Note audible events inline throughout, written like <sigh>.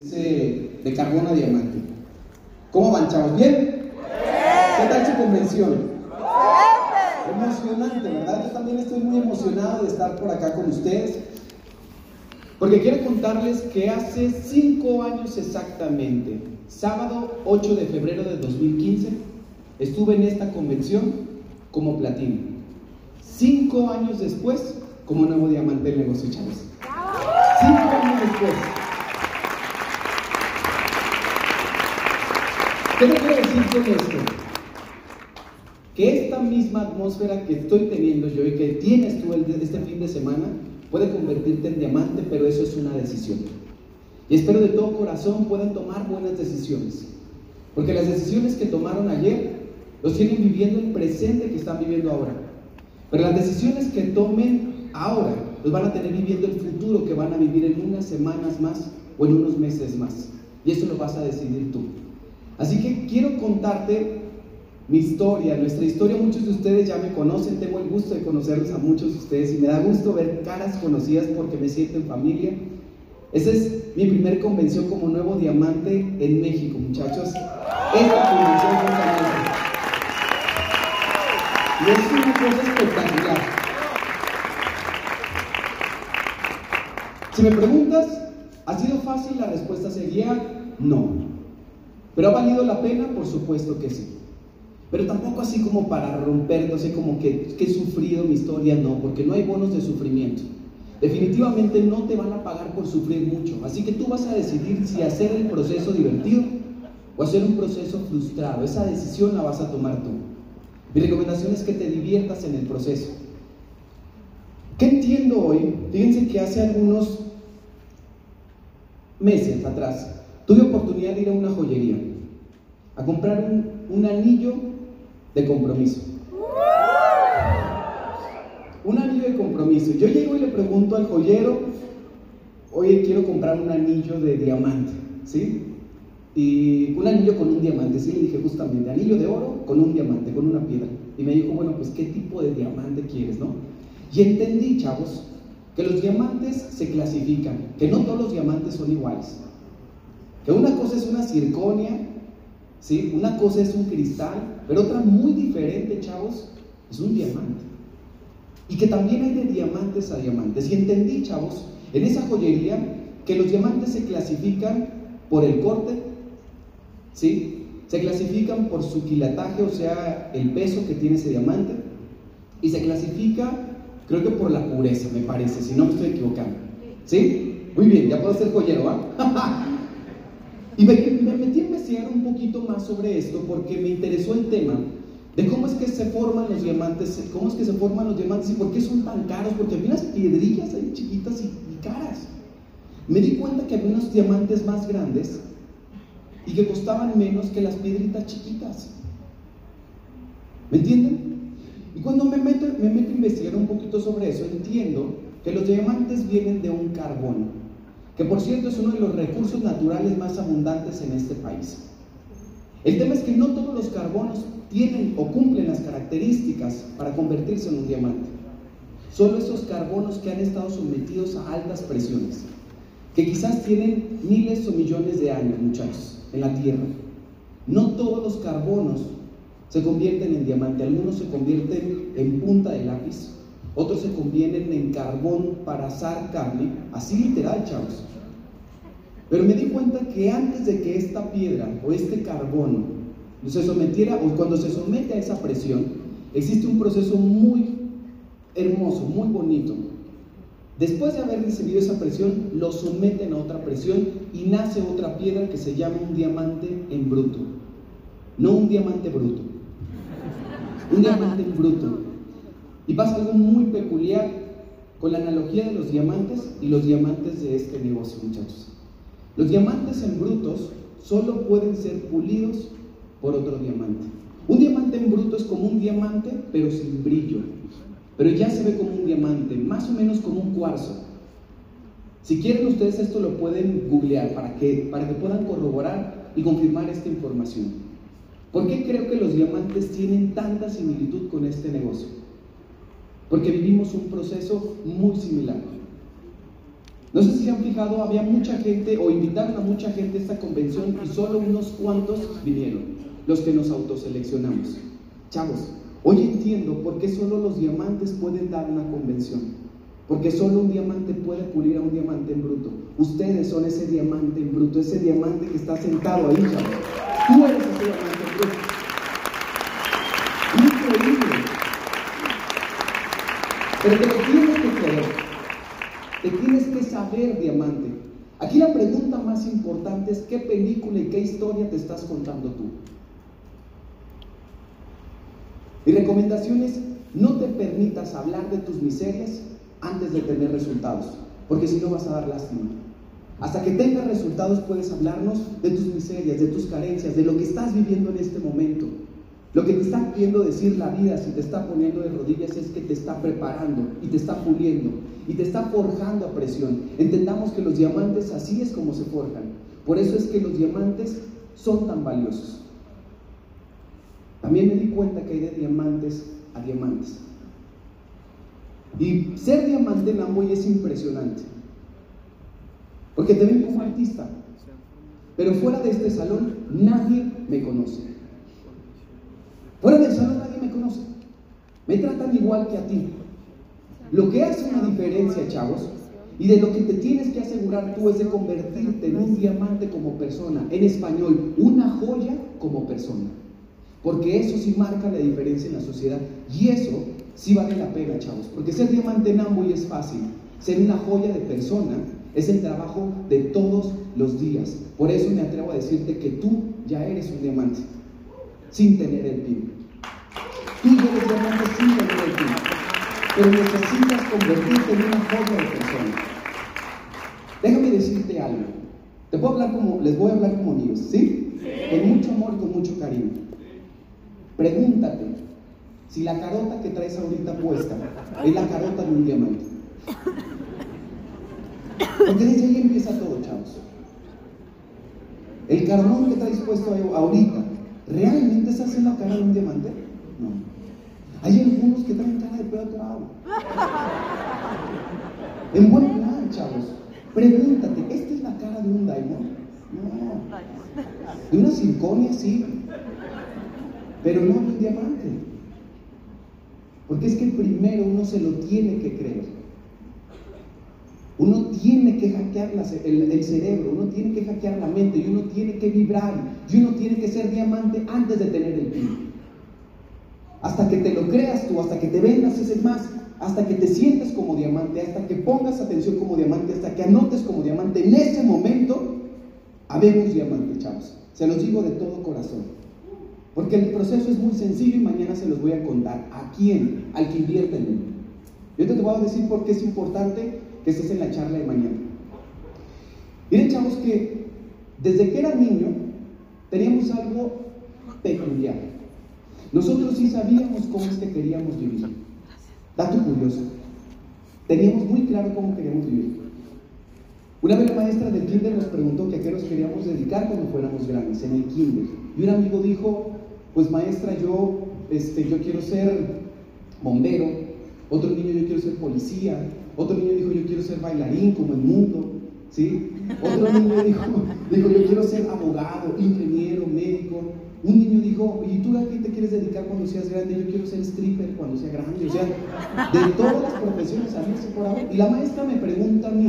de carbono a diamante. ¿Cómo van, chavos? ¿Bien? ¿Qué tal su convención? Emocionante, ¿verdad? Yo también estoy muy emocionado de estar por acá con ustedes. Porque quiero contarles que hace cinco años exactamente, sábado 8 de febrero de 2015, estuve en esta convención como platino. Cinco años después, como nuevo diamante del negocio, chavos. Cinco años después. ¿Qué me quiero decir con esto? Que esta misma atmósfera que estoy teniendo yo y que tienes tú este fin de semana puede convertirte en diamante, pero eso es una decisión. Y espero de todo corazón puedan tomar buenas decisiones. Porque las decisiones que tomaron ayer los tienen viviendo el presente que están viviendo ahora. Pero las decisiones que tomen ahora los van a tener viviendo el futuro que van a vivir en unas semanas más o en unos meses más. Y eso lo vas a decidir tú. Así que quiero contarte mi historia, nuestra historia. Muchos de ustedes ya me conocen, tengo el gusto de conocerlos a muchos de ustedes y me da gusto ver caras conocidas porque me siento en familia. Esa es mi primer convención como nuevo diamante en México, muchachos. Esta convención Y es una cosa espectacular. Si me preguntas, ¿ha sido fácil? La respuesta sería no. ¿Pero ha valido la pena? Por supuesto que sí. Pero tampoco así como para romper, no sé, como que, que he sufrido mi historia, no, porque no hay bonos de sufrimiento. Definitivamente no te van a pagar por sufrir mucho. Así que tú vas a decidir si hacer el proceso divertido o hacer un proceso frustrado. Esa decisión la vas a tomar tú. Mi recomendación es que te diviertas en el proceso. ¿Qué entiendo hoy? Fíjense que hace algunos meses atrás tuve oportunidad de ir a una joyería a comprar un, anillo de compromiso. Un anillo de compromiso. Yo llego y le pregunto al joyero, oye, quiero comprar un anillo de diamante, ¿sí? Y un anillo con un diamante, sí, le dije justamente, anillo de oro con un diamante, con una piedra. Y me dijo, bueno, pues qué tipo de diamante quieres, ¿no? Y entendí, chavos, que los diamantes se clasifican, que no todos los diamantes son iguales. Una cosa es una circonia, ¿sí? Una cosa es un cristal, pero otra muy diferente, chavos, es un diamante. Y que también hay de diamantes a diamantes. Y entendí, chavos, en esa joyería que los diamantes se clasifican por el corte, ¿sí? Se clasifican por su quilataje, o sea, el peso que tiene ese diamante. Y se clasifica, creo que por la pureza, me parece, si no me estoy equivocando. ¿Sí? Muy bien, ya puedo ser joyero, ¿ah? <laughs> Y me, metí a investigar un poquito más sobre esto porque me interesó el tema de cómo es que se forman los diamantes, cómo es que se forman los diamantes y por qué son tan caros, porque había unas piedrillas ahí chiquitas y, y caras. Me di cuenta que había unos diamantes más grandes y que costaban menos que las piedritas chiquitas. ¿Me entienden? Y cuando me meto, me meto a investigar un poquito sobre eso, entiendo que los diamantes vienen de un carbón que por cierto es uno de los recursos naturales más abundantes en este país. El tema es que no todos los carbonos tienen o cumplen las características para convertirse en un diamante. Solo esos carbonos que han estado sometidos a altas presiones, que quizás tienen miles o millones de años, muchachos, en la Tierra. No todos los carbonos se convierten en diamante, algunos se convierten en punta de lápiz, otros se convierten en carbón para asar carne, así literal, chavos. Pero me di cuenta que antes de que esta piedra o este carbono se sometiera, o cuando se somete a esa presión, existe un proceso muy hermoso, muy bonito. Después de haber recibido esa presión, lo someten a otra presión y nace otra piedra que se llama un diamante en bruto. No un diamante bruto. Un diamante en bruto. Y pasa algo muy peculiar con la analogía de los diamantes y los diamantes de este negocio, muchachos. Los diamantes en brutos solo pueden ser pulidos por otro diamante. Un diamante en bruto es como un diamante, pero sin brillo. Pero ya se ve como un diamante, más o menos como un cuarzo. Si quieren ustedes esto lo pueden googlear para que, para que puedan corroborar y confirmar esta información. ¿Por qué creo que los diamantes tienen tanta similitud con este negocio? Porque vivimos un proceso muy similar. No sé si se han fijado, había mucha gente o invitaron a mucha gente a esta convención y solo unos cuantos vinieron, los que nos autoseleccionamos. Chavos, hoy entiendo por qué solo los diamantes pueden dar una convención. Porque solo un diamante puede pulir a un diamante en bruto. Ustedes son ese diamante en bruto, ese diamante que está sentado ahí, chavos. Tú eres ese diamante en bruto. Increíble. Pero te tienes que creer. Te tienes que saber, diamante. Aquí la pregunta más importante es qué película y qué historia te estás contando tú. Mi recomendación es no te permitas hablar de tus miserias antes de tener resultados, porque si no vas a dar lástima. Hasta que tengas resultados puedes hablarnos de tus miserias, de tus carencias, de lo que estás viviendo en este momento. Lo que te está queriendo decir la vida, si te está poniendo de rodillas, es que te está preparando y te está puliendo y te está forjando a presión. Entendamos que los diamantes así es como se forjan. Por eso es que los diamantes son tan valiosos. También me di cuenta que hay de diamantes a diamantes. Y ser diamante en Amway es impresionante. Porque te ven como artista. Pero fuera de este salón nadie me conoce. Fuera del salón nadie me conoce. Me tratan igual que a ti. Lo que hace una diferencia, chavos, y de lo que te tienes que asegurar tú es de convertirte en un diamante como persona. En español, una joya como persona. Porque eso sí marca la diferencia en la sociedad. Y eso sí vale la pena, chavos. Porque ser diamante en Amway es fácil. Ser una joya de persona es el trabajo de todos los días. Por eso me atrevo a decirte que tú ya eres un diamante, sin tener el PIB. Tú eres diamante sin tener el PIB. Pero necesitas convertirte en una joya de persona. Déjame decirte algo. Te puedo hablar como, les voy a hablar como amigos, ¿sí? ¿sí? Con mucho amor y con mucho cariño. Pregúntate si la carota que traes ahorita puesta es la carota de un diamante. Porque desde ahí empieza todo, chavos. El carbón que traes puesto ahorita, ¿realmente hace la cara de un diamante? No. Hay algunos que traen cara de pedo agua. En buen plan, chavos. Pregúntate, ¿esta es la cara de un diamond? No. De una circonia, sí. Pero no de un diamante. Porque es que primero uno se lo tiene que creer. Uno tiene que hackear el, cerebro, uno tiene que hackear la mente, y uno tiene que vibrar, y uno tiene que ser diamante antes de tener el PIB. Hasta que te lo creas tú, hasta que te vendas ese más, hasta que te sientes como diamante, hasta que pongas atención como diamante, hasta que anotes como diamante, en ese momento, habemos diamante, chavos. Se los digo de todo corazón. Porque el proceso es muy sencillo y mañana se los voy a contar. ¿A quién? Al que invierte en él. Yo te voy a decir por qué es importante que estés en la charla de mañana. Miren, chavos, que desde que era niño teníamos algo peculiar. Nosotros sí sabíamos cómo es que queríamos vivir. Dato curioso. Teníamos muy claro cómo queríamos vivir. Una vez la maestra del kinder nos preguntó que a qué nos queríamos dedicar cuando fuéramos grandes, en el kinder. Y un amigo dijo, pues maestra, yo, este, yo quiero ser bombero, otro niño yo quiero ser policía, otro niño dijo yo quiero ser bailarín como el mundo, ¿sí? Otro niño dijo, dijo yo quiero ser abogado, ingeniero, médico. Un niño dijo, ¿y tú a qué te quieres dedicar cuando seas grande? Yo quiero ser stripper cuando sea grande. O sea, de todas las profesiones a mí se por ahí. Y la maestra me pregunta a mí,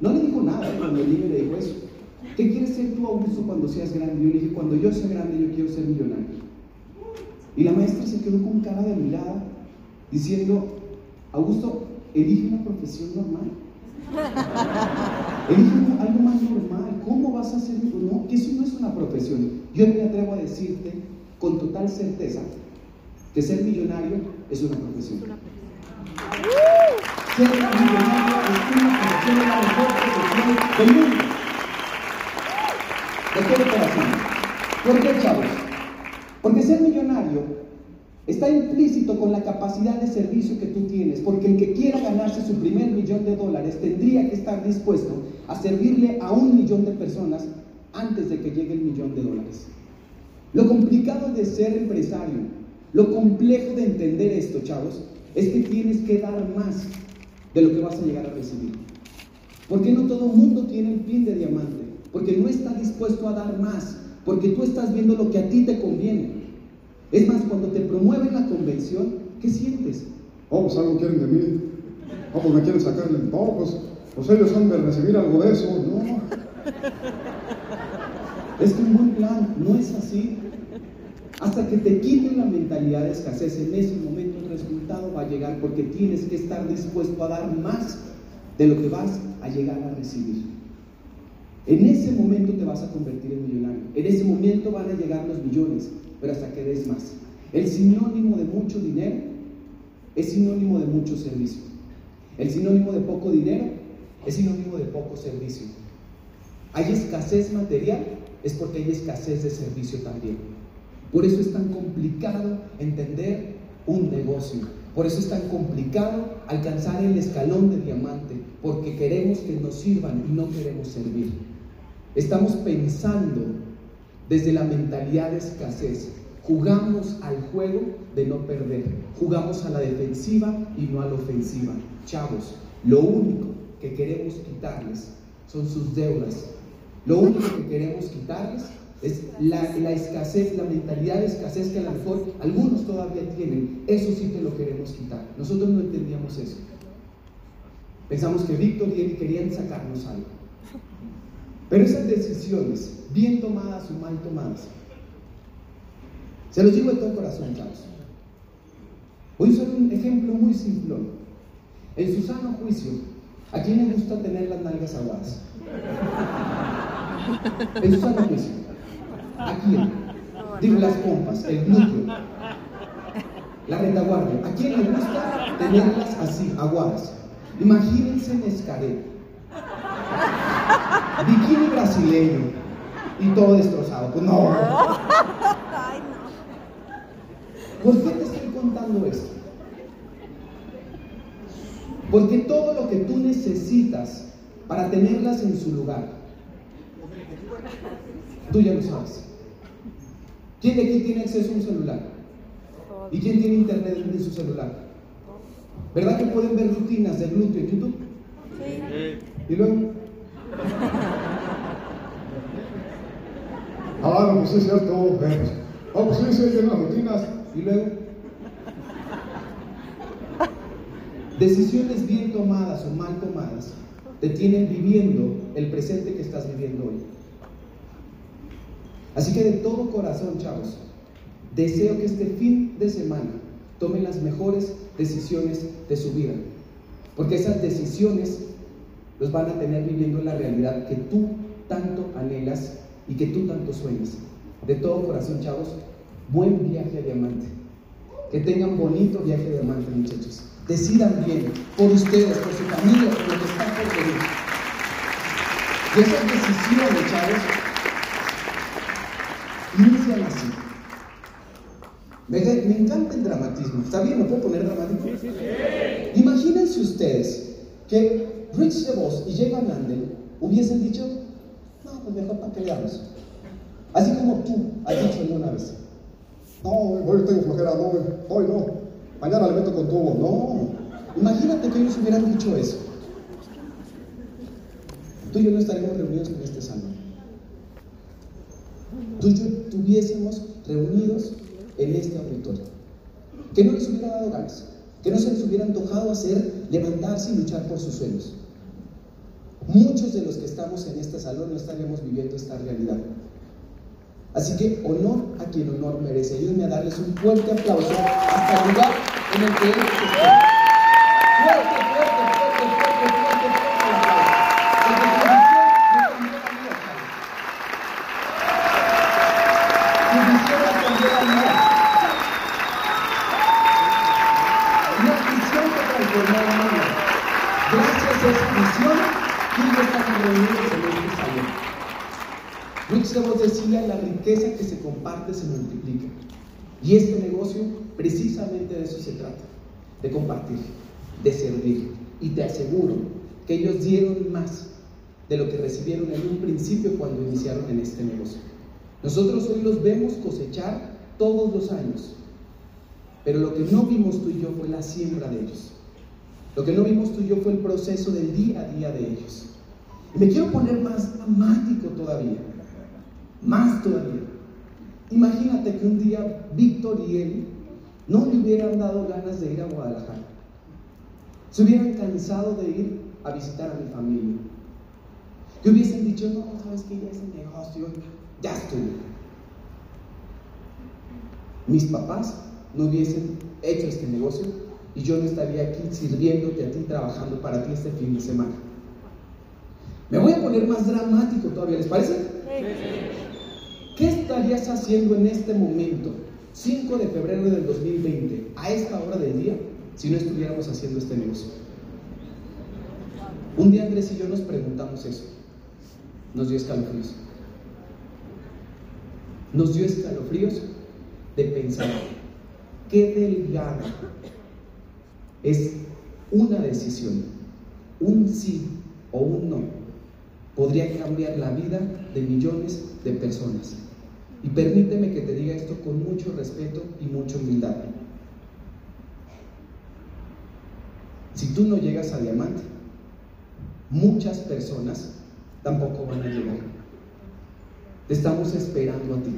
no le dijo nada cuando el niño le dijo eso. ¿Qué quieres ser tú, Augusto, cuando seas grande? Yo le dije, cuando yo sea grande, yo quiero ser millonario. Y la maestra se quedó con cara de mirada, diciendo, Augusto, elige una profesión normal. Elige algo más normal. ¿Cómo vas a hacer eso? No, que eso no es una profesión. Yo me atrevo a decirte con total certeza que ser millonario es una profesión. Ser millonario es una profesión de la mejor profesión del mundo. De todo corazón. ¿Por qué, chavos? Porque ser millonario está implícito con la capacidad de servicio que tú tienes, porque el que quiera ganarse su primer millón de dólares tendría que estar dispuesto a servirle a un millón de personas antes de que llegue el millón de dólares. Lo complicado de ser empresario, lo complejo de entender esto, chavos, es que tienes que dar más de lo que vas a llegar a recibir. ¿Por qué no todo el mundo tiene el pin de diamante? Porque no está dispuesto a dar más, porque tú estás viendo lo que a ti te conviene. Es más, cuando te promueven la convención, ¿qué sientes? Oh, pues algo quieren de mí. Oh, pues me quieren sacarle. Oh, pues, pues ellos han de recibir algo de eso. No. Es un buen plan, no es así. Hasta que te quiten la mentalidad de escasez, en ese momento el resultado va a llegar porque tienes que estar dispuesto a dar más de lo que vas a llegar a recibir. En ese momento te vas a convertir en millonario. En ese momento van a llegar los millones, pero hasta que des más. El sinónimo de mucho dinero es sinónimo de mucho servicio. El sinónimo de poco dinero es sinónimo de poco servicio. Hay escasez material, es porque hay escasez de servicio también. Por eso es tan complicado entender un negocio. Por eso es tan complicado alcanzar el escalón de diamante, porque queremos que nos sirvan y no queremos servir. Estamos pensando desde la mentalidad de escasez. Jugamos al juego de no perder. Jugamos a la defensiva y no a la ofensiva. Chavos, lo único que queremos quitarles son sus deudas. Lo único que queremos quitarles es la, escasez, la mentalidad de escasez que a lo mejor algunos todavía tienen. Eso sí te lo queremos quitar. Nosotros no entendíamos eso. Pensamos que Víctor y él querían sacarnos algo. Pero esas decisiones, bien tomadas o mal tomadas, se los digo de todo corazón, chavos. Voy a un ejemplo muy simple. En su sano juicio, ¿a quién le gusta tener las nalgas aguadas? En su sano juicio. ¿A quién? Digo, las pompas, el glúteo, la retaguardia. ¿A quién le gusta tenerlas así, aguadas? Imagínense en bikini brasileño y todo destrozado. Pues no. ¿Por qué te estoy contando esto? Porque todo lo que tú necesitas para tenerlas en su lugar, tú ya lo sabes. ¿Quién de aquí tiene acceso a un celular? ¿Y quién tiene internet en su celular? ¿Verdad que pueden ver rutinas de glúteo en YouTube? Sí. ¿Y luego? Ah, pues sí es cierto. Ah, pues sí, sí, las rutinas. ¿Y luego? Decisiones bien tomadas o mal tomadas te tienen viviendo el presente que estás viviendo hoy. Así que de todo corazón, chavos, deseo que este fin de semana tomen las mejores decisiones de su vida. Porque esas decisiones los van a tener viviendo la realidad que tú tanto anhelas y que tú tanto sueñas. De todo corazón, chavos, buen viaje a Diamante. Que tengan bonito viaje a Diamante, muchachos. Decidan bien por ustedes, por su familia, por lo que están por venir. Y esas decisiones, chavos, inician así. Me, me, encanta el dramatismo. ¿Está bien? ¿Me puedo poner dramático? Sí, sí, sí. Imagínense ustedes que Rich DeVos y Jay Van Andel hubiesen dicho, no, pues mejor para que leamos. Así como tú has dicho alguna vez. No, hoy tengo flojera, no, hoy no. Mañana le meto con tubo. No. Imagínate que ellos hubieran dicho eso. Tú y yo no estaremos reunidos en este salón. Tú y yo estuviésemos reunidos en este auditorio. Que no les hubiera dado ganas, que no se les hubiera antojado hacer, levantarse y luchar por sus sueños. Muchos de los que estamos en este salón no estaríamos viviendo esta realidad. Así que honor a quien honor merece. Ayúdenme a darles un fuerte aplauso hasta el lugar en el que Y este negocio, precisamente de eso se trata, de compartir, de servir. Y te aseguro que ellos dieron más de lo que recibieron en un principio cuando iniciaron en este negocio. Nosotros hoy los vemos cosechar todos los años, pero lo que no vimos tú y yo fue la siembra de ellos. Lo que no vimos tú y yo fue el proceso del día a día de ellos. Y me quiero poner más dramático todavía, más todavía. Imagínate que un día Víctor y él no le hubieran dado ganas de ir a Guadalajara. Se hubieran cansado de ir a visitar a mi familia. Que hubiesen dicho, no, sabes que ya es el negocio, ya estuvo. Mis papás no hubiesen hecho este negocio y yo no estaría aquí sirviéndote a ti, trabajando para ti este fin de semana. Me voy a poner más dramático todavía, ¿les parece? ¿Qué estarías haciendo en este momento, 5 de febrero del 2020, a esta hora del día, si no estuviéramos haciendo este negocio? Un día Andrés y yo nos preguntamos eso. Nos dio escalofríos. Nos dio escalofríos de pensar qué delgada es una decisión, un sí o un no, podría cambiar la vida de millones de personas. Y permíteme que te diga esto con mucho respeto y mucha humildad. Si tú no llegas a diamante, muchas personas tampoco van a llegar. Te estamos esperando a ti.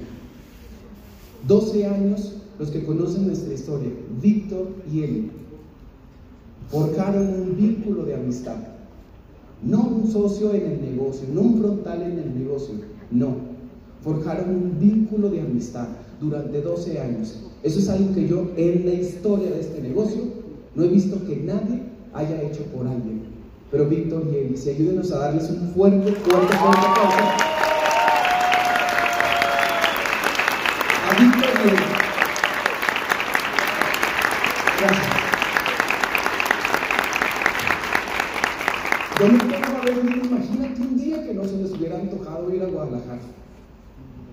12 años, los que conocen nuestra historia, Víctor y él, forjaron un vínculo de amistad. No un socio en el negocio, no un frontal en el negocio, no. Forjaron un vínculo de amistad durante 12 años. Eso es algo que yo en la historia de este negocio no he visto que nadie haya hecho por alguien. Pero Víctor y si ayúdenos a darles un fuerte, fuerte, fuerte aplauso. Yo me pongo a ver, imagínate un día que no se les hubiera antojado ir a Guadalajara.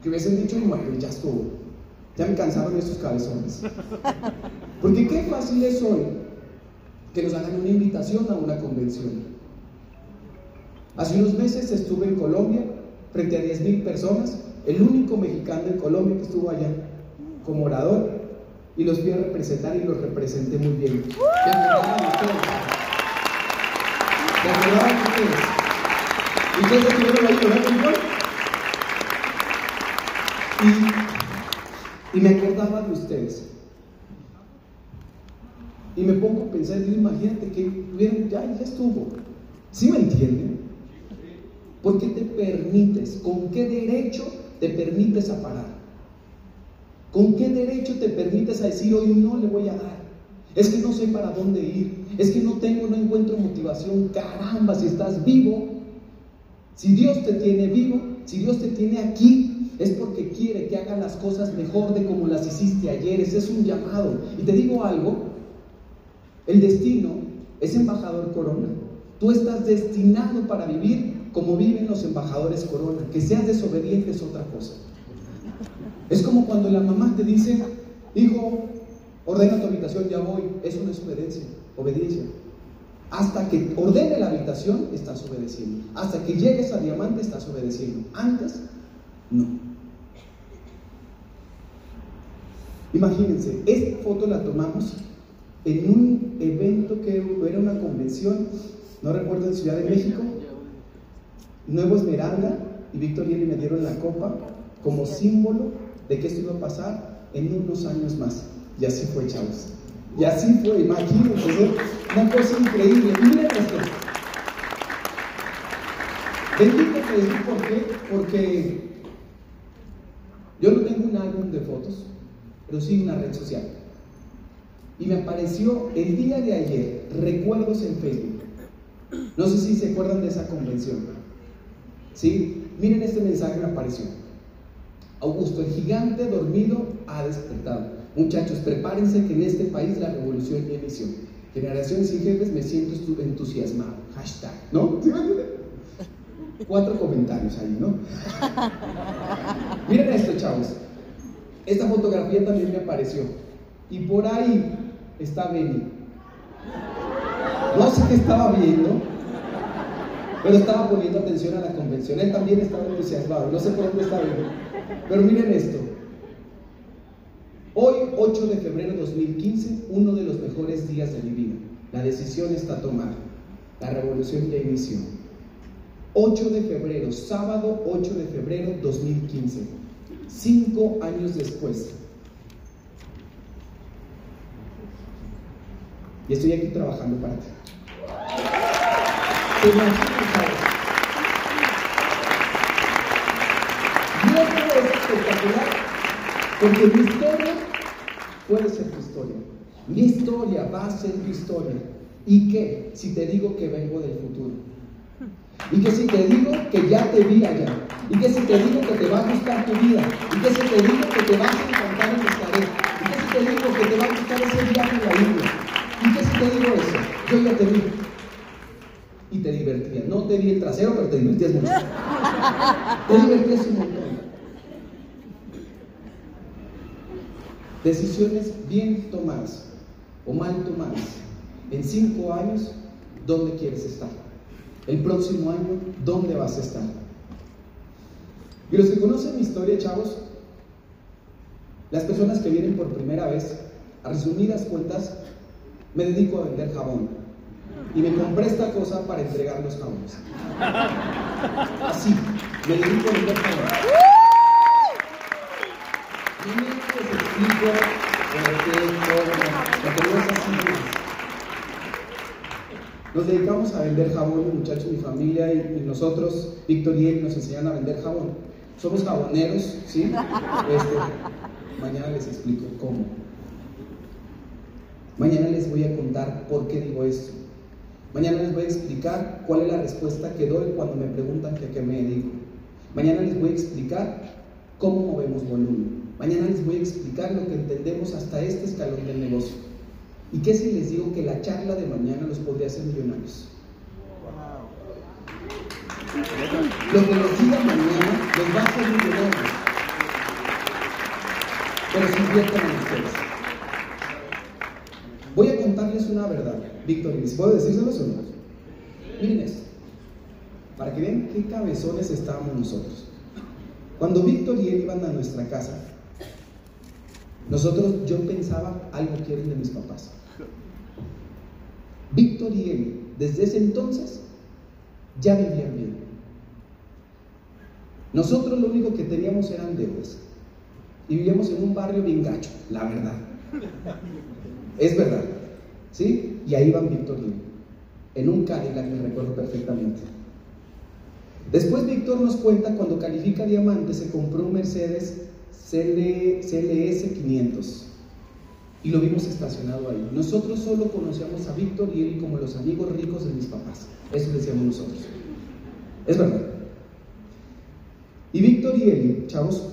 Que hubiesen dicho, bueno, ya estuvo. Ya me cansaron estos cabezones. <laughs> Porque qué fácil es hoy que nos hagan una invitación a una convención. Hace unos meses estuve en Colombia frente a 10.000 personas, el único mexicano en Colombia que estuvo allá como orador y los fui a representar y los representé muy bien. ¿Se acordaban ustedes? ¿Ustedes estuvieron ahí, verdad, y, me acordaba de ustedes. Y me pongo a pensar, digo, imagínate que ya, ya estuvo. ¿Sí me entienden? ¿Por qué te permites? ¿Con qué derecho te permites a parar? ¿Con qué derecho te permites a decir hoy no le voy a dar? Es que no sé para dónde ir. Es que no tengo, no encuentro motivación. Caramba, si estás vivo, si Dios te tiene vivo, si Dios te tiene aquí, es porque quiere que hagas las cosas mejor de como las hiciste ayer. Es un llamado. Y te digo algo, el destino es embajador corona. Tú estás destinado para vivir como viven los embajadores corona. Que seas desobediente es otra cosa. Es como cuando la mamá te dice, hijo, Ordena tu habitación, ya voy. Eso no es obediencia. Obediencia. Hasta que ordene la habitación, estás obedeciendo. Hasta que llegues a diamante, estás obedeciendo. Antes, no. Imagínense, esta foto la tomamos en un evento que era una convención, no recuerdo en Ciudad de México, Nuevo Esmeralda, y Víctor y él me dieron la copa como símbolo de que esto iba a pasar en unos años más. Y así fue, chavos. Y así fue, imagínense, una cosa increíble. Miren esto. Bendito que por qué, porque yo no tengo un álbum de fotos, pero sí una red social. Y me apareció el día de ayer recuerdos en Facebook. No sé si se acuerdan de esa convención. ¿Sí? Miren este mensaje me apareció. Augusto, el gigante dormido ha despertado. Muchachos, prepárense que en este país la revolución ya inició. Generación sin jefes, me siento entusiasmado. Hashtag, ¿no? <laughs> Cuatro comentarios ahí, ¿no? <laughs> Miren esto, chavos. Esta fotografía también me apareció. Y por ahí está Benny. No sé qué estaba viendo, pero estaba poniendo atención a la convención. Él también estaba entusiasmado. No sé por dónde está viendo. Pero miren esto. Hoy, 8 de febrero de 2015, uno de los mejores días de mi vida. La decisión está tomada. La revolución ya inició. 8 de febrero, sábado 8 de febrero 2015. Cinco años después. Y estoy aquí trabajando para ti. ¿Te imaginas, es espectacular, porque mi historia puede ser tu historia. Mi historia va a ser tu historia. ¿Y qué si te digo que vengo del futuro? ¿Y qué si te digo que ya te vi allá? ¿Y qué si te digo que te va a gustar tu vida? ¿Y qué si te digo que te vas a encantar en Nazaret? ¿Y qué si te digo que te va a gustar ese viaje en la Biblia? ¿Y qué si te digo eso? Yo ya te vi. Y te divertías. No te vi el trasero, pero te divertías mucho. Te divertías un montón. Decisiones bien tomadas o mal tomadas. En cinco años, ¿dónde quieres estar? El próximo año, ¿dónde vas a estar? Y los que conocen mi historia, chavos, las personas que vienen por primera vez, a resumidas cuentas, me dedico a vender jabón. Y me compré esta cosa para entregar los jabones. Así, me dedico a vender jabón. Nos dedicamos a vender jabón, muchachos, mi familia y, nosotros, Víctor y él, nos enseñan a vender jabón. Somos jaboneros, ¿sí? <laughs> Este, mañana les explico cómo. Mañana les voy a contar por qué digo esto. Mañana les voy a explicar cuál es la respuesta que doy cuando me preguntan que a qué me dedico. Mañana les voy a explicar cómo movemos volumen. Mañana les voy a explicar lo que entendemos hasta este escalón del negocio. ¿Y qué si les digo que la charla de mañana los podría hacer millonarios? Lo que les diga mañana los va a hacer millonarios. Pero se invierten en ustedes. Voy a contarles una verdad, Víctor, ¿les puedo decírselos o no? Miren esto, para que vean qué cabezones estábamos nosotros. Cuando Víctor y él iban a nuestra casa, nosotros, yo pensaba, algo quieren de mis papás. Víctor y él, desde ese entonces, ya vivían bien. Nosotros lo único que teníamos eran deudas. Y vivíamos en un barrio bien gacho, la verdad. Es verdad. ¿Sí? Y ahí van él. En un Cadillac, me recuerdo perfectamente. Después Víctor nos cuenta cuando califica diamante se compró un Mercedes CLS 500 y lo vimos estacionado ahí. Nosotros solo conocíamos a Víctor y él como los amigos ricos de mis papás. Eso decíamos nosotros. Es verdad. Y Víctor y él, chavos,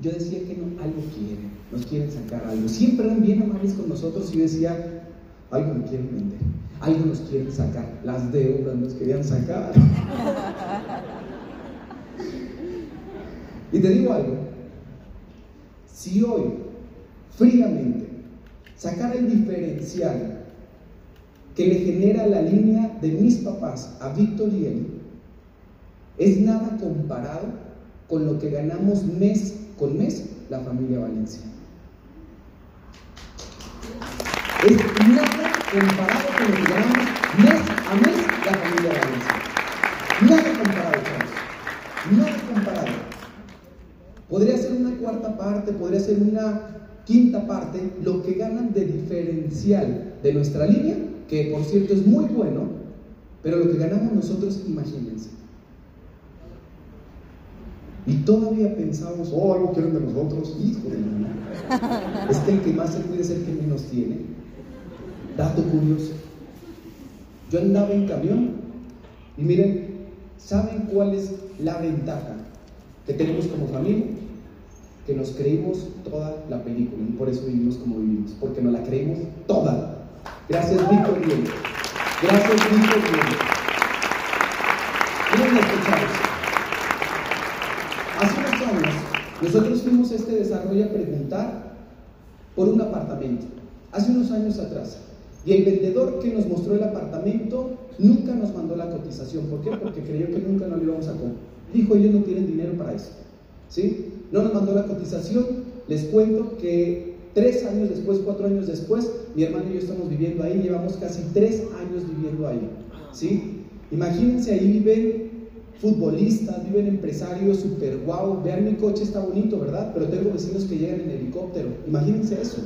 yo decía que no, algo quieren, nos quieren sacar algo. Siempre eran bien amables con nosotros y decía, algo nos quieren vender, algo nos quieren sacar, las deudas nos querían sacar. <laughs> y te digo algo, si hoy, fríamente, sacar el diferencial que le genera la línea de mis papás a Víctor y él, es nada comparado con lo que ganamos mes con mes la familia Valencia. Es nada comparado con lo que ganamos mes a mes la familia Valencia. Nada comparado, chicos. Nada comparado. Podría ser una cuarta parte, podría ser una Quinta parte, lo que ganan de diferencial de nuestra línea, que por cierto es muy bueno, pero lo que ganamos nosotros, imagínense. Y todavía pensamos, oh, algo quieren de nosotros, hijo de Es que el que más se puede ser que menos tiene. Dato curioso. Yo andaba en camión y miren, ¿saben cuál es la ventaja que tenemos como familia? Que nos creímos toda la película y por eso vivimos como vivimos, porque nos la creímos toda. Gracias, Víctor Bien. Gracias, Víctor Bien. Miren, escuchamos. Hace unos años, nosotros fuimos a este desarrollo a preguntar por un apartamento. Hace unos años atrás. Y el vendedor que nos mostró el apartamento nunca nos mandó la cotización. ¿Por qué? Porque creyó que nunca nos lo íbamos a comprar. Dijo, ellos no tienen dinero para eso. ¿Sí? No nos mandó la cotización. Les cuento que tres años después, cuatro años después, mi hermano y yo estamos viviendo ahí, llevamos casi tres años viviendo ahí. ¿sí? Imagínense, ahí viven futbolistas, viven empresarios super guau. Vean mi coche está bonito, ¿verdad? Pero tengo vecinos que llegan en helicóptero. Imagínense eso.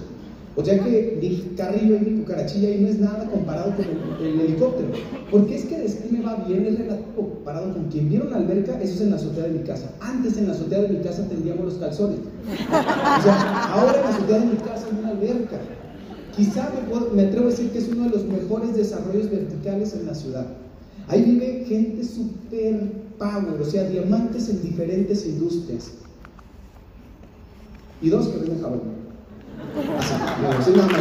O sea que mi carrillo y mi cucarachilla ahí no es nada comparado con el, helicóptero. Porque es que decir me va bien es relativo comparado con quien vieron la alberca, eso es en la azotea de mi casa. Antes en la azotea de mi casa tendríamos los calzones. O sea, ahora en la azotea de mi casa hay una alberca. Quizá me, me atrevo a decir que es uno de los mejores desarrollos verticales en la ciudad. Ahí vive gente super power, o sea, diamantes en diferentes industrias. Y dos que venden jabón. No, sí, días me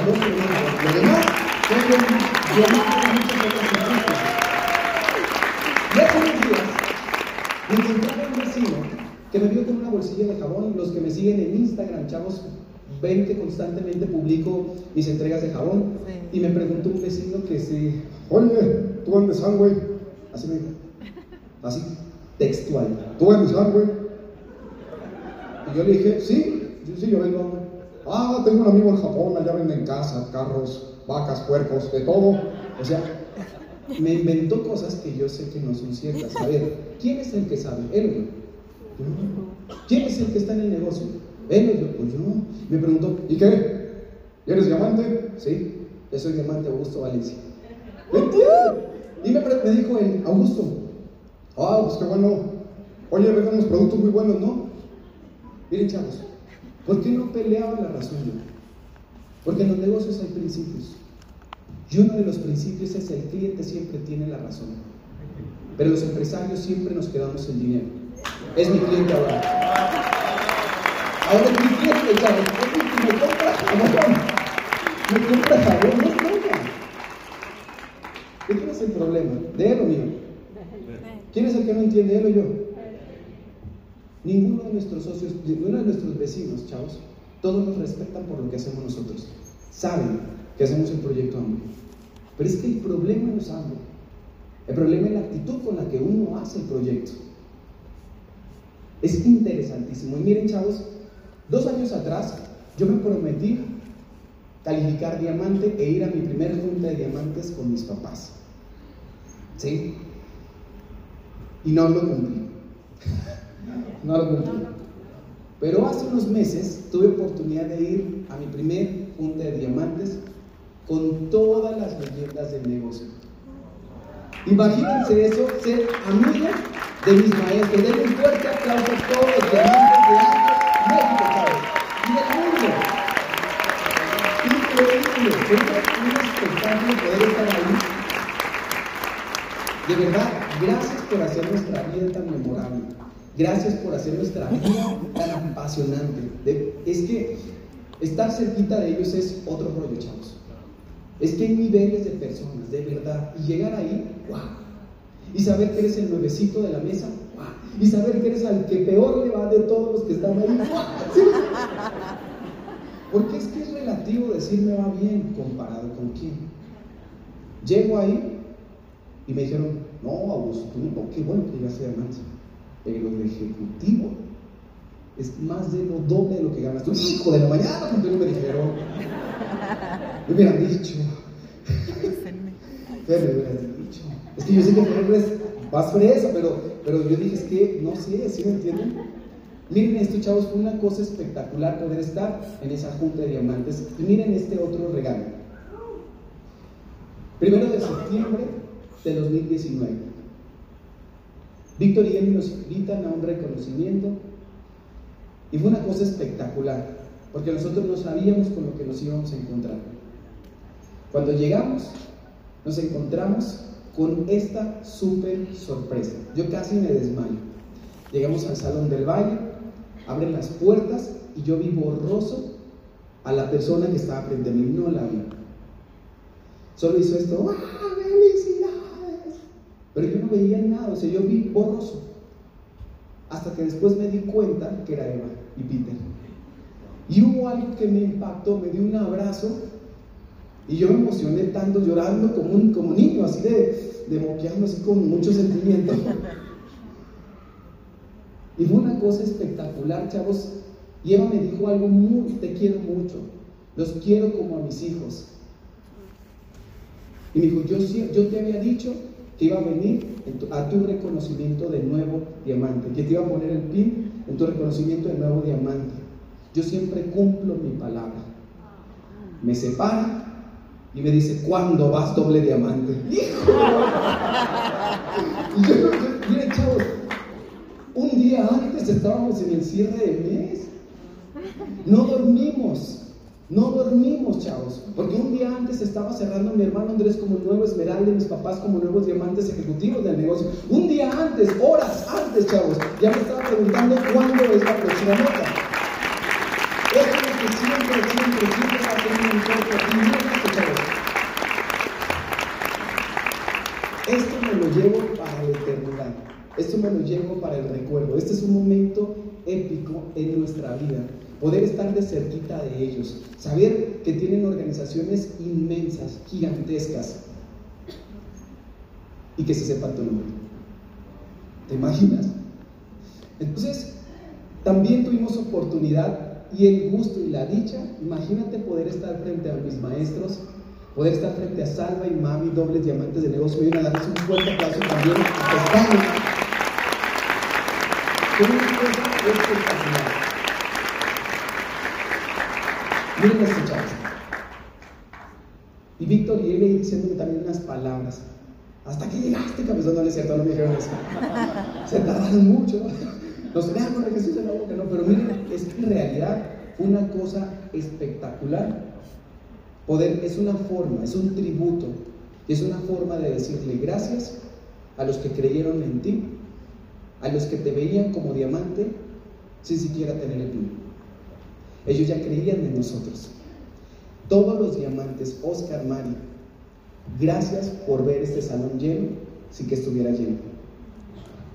un vecino que me vio con una bolsilla de jabón. Los que me siguen en Instagram, chavos, ven que constantemente publico mis entregas de jabón. Y me preguntó un vecino que si, oye, tú andes güey. Así me dijo. Así, textual. ¿Tú vendes güey? Y yo le dije, sí, sí, yo vengo Ah, tengo un amigo en Japón, allá venden casa, carros, vacas, puercos, de todo. O sea, me inventó cosas que yo sé que no son ciertas. A ver, ¿quién es el que sabe? Él o yo. ¿Quién es el que está en el negocio? Él o yo. Pues yo. Me preguntó, ¿y qué? ¿Eres diamante? Sí, yo soy diamante Augusto Valencia. Y me, dijo él, Augusto, ah, pues qué bueno. Oye, vendemos productos muy buenos, ¿no? Miren, chavos, ¿por qué no peleaba la razón yo? Porque en los negocios hay principios. Y uno de los principios es el cliente siempre tiene la razón. Pero los empresarios siempre nos quedamos en dinero. Es mi cliente ahora. Ahora es mi cliente. Es me compra jabón. Me compra jabón, no compra. ¿Quién es el problema? ¿De él o mío? ¿Quién es el que no entiende, él o yo? Ninguno de nuestros socios, ninguno de nuestros vecinos, chavos, todos nos respetan por lo que hacemos nosotros. Saben que hacemos el proyecto AMBO. Pero es que el problema no es. El problema es la actitud con la que uno hace el proyecto. Es interesantísimo. Y miren, chavos, dos años atrás yo me prometí calificar diamante e ir a mi primer junta de diamantes con mis papás. ¿Sí? Y no lo cumplí. <laughs> no lo. Pero hace unos meses tuve oportunidad de ir a mi primer junta de diamantes con todas las leyendas del negocio. Imagínense eso, ser amigo de mis maestros. Denle un fuerte aplauso a todos los diamantes de México, ¿sabes? Y del mundo. Increíble, fue un espectáculo poder estar ahí. De verdad, gracias por hacer nuestra vida tan memorable. Gracias por hacer nuestra vida tan apasionante. es que estar cerquita de ellos es otro rollo, chavos. Es que hay niveles de personas, de verdad. Y llegar ahí, wow. Y saber que eres el nuevecito de la mesa, wow. Y saber que eres al que peor le va de todos los que están ahí, wow. Porque es que es relativo decir me va bien comparado con quién. Llego ahí y me dijeron, no, Augusto, tú, qué bueno que llegaste a más pero el ejecutivo es más de lo doble de lo que ganas tú. Hijo de la mañana, cuando me dijeron, <laughs> me hubieran dicho. <laughs> ¿Qué me hubieran dicho? Es que yo sé que eres más fresa, pero, pero yo dije, es que no sé, ¿sí me entienden? Miren esto, chavos, fue una cosa espectacular poder estar en esa junta de diamantes. Y miren este otro regalo. Primero de septiembre de 2019. Víctor y Emi nos invitan a un reconocimiento y fue una cosa espectacular, porque nosotros no sabíamos con lo que nos íbamos a encontrar. Cuando llegamos, nos encontramos con esta súper sorpresa. Yo casi me desmayo. Llegamos al salón del baile, abren las puertas y yo vi borroso a la persona que estaba frente a mí, no la vi. Solo hizo esto, ¡ah! Pero yo no veía nada, o sea, yo vi borroso. Hasta que después me di cuenta que era Eva y Peter. Y hubo algo que me impactó, me dio un abrazo y yo me emocioné tanto, llorando como un como niño, así de, de moqueando, así con mucho sentimiento. Y fue una cosa espectacular, chavos. Y Eva me dijo algo muy, te quiero mucho, los quiero como a mis hijos. Y me dijo, yo, yo te había dicho que iba a venir a tu reconocimiento de nuevo diamante, que te iba a poner el pin en tu reconocimiento de nuevo diamante. Yo siempre cumplo mi palabra. Me separa y me dice, ¿cuándo vas doble diamante? ¡Hijo! <laughs> Y yo, miren chavos, un día antes estábamos en el cierre de mes. No dormimos. No dormimos, chavos, porque un día antes estaba cerrando mi hermano Andrés como nuevo esmeralda y mis papás como nuevos diamantes ejecutivos del negocio. Un día antes, horas antes, chavos, ya me estaba preguntando cuándo es la próxima nota. Eso es lo que siempre, siempre, siempre va a tener un esto, chavos. Esto me lo llevo para la eternidad. Esto me lo llevo para el recuerdo. Este es un momento épico en nuestra vida poder estar de cerquita de ellos, saber que tienen organizaciones inmensas, gigantescas, y que se sepa tu nombre. ¿Te imaginas? Entonces, también tuvimos oportunidad y el gusto y la dicha, imagínate poder estar frente a mis maestros, poder estar frente a Salva y Mami, dobles diamantes de negocio, y una darles un fuerte aplauso también a una cosa espectacular. Miren este chavos. Y Víctor diciéndole también unas palabras. Hasta que llegaste, cabezón, no es cierto, no me dijeron eso. <laughs> Se tardaron mucho. No se con el Jesús en la boca, no, pero miren, es en realidad una cosa espectacular. Poder es una forma, es un tributo, es una forma de decirle gracias a los que creyeron en ti, a los que te veían como diamante sin siquiera tener el pino. Ellos ya creían en nosotros. Todos los diamantes, Oscar Mari, gracias por ver este salón lleno, sin que estuviera lleno.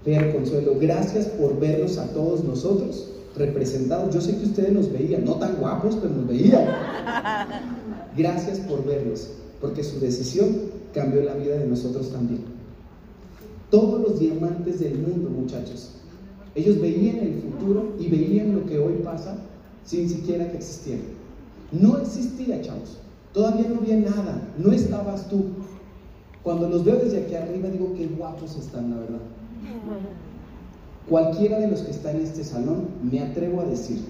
Fer Consuelo, gracias por vernos a todos nosotros representados. Yo sé que ustedes nos veían, no tan guapos, pero nos veían. <laughs> Gracias por verlos, porque su decisión cambió la vida de nosotros también. Todos los diamantes del mundo, muchachos, ellos veían el futuro y veían lo que hoy pasa sin siquiera que existiera. No existía, chavos. Todavía no había nada. No estabas tú. Cuando los veo desde aquí arriba digo qué guapos están, la verdad. Cualquiera de los que está en este salón, me atrevo a decir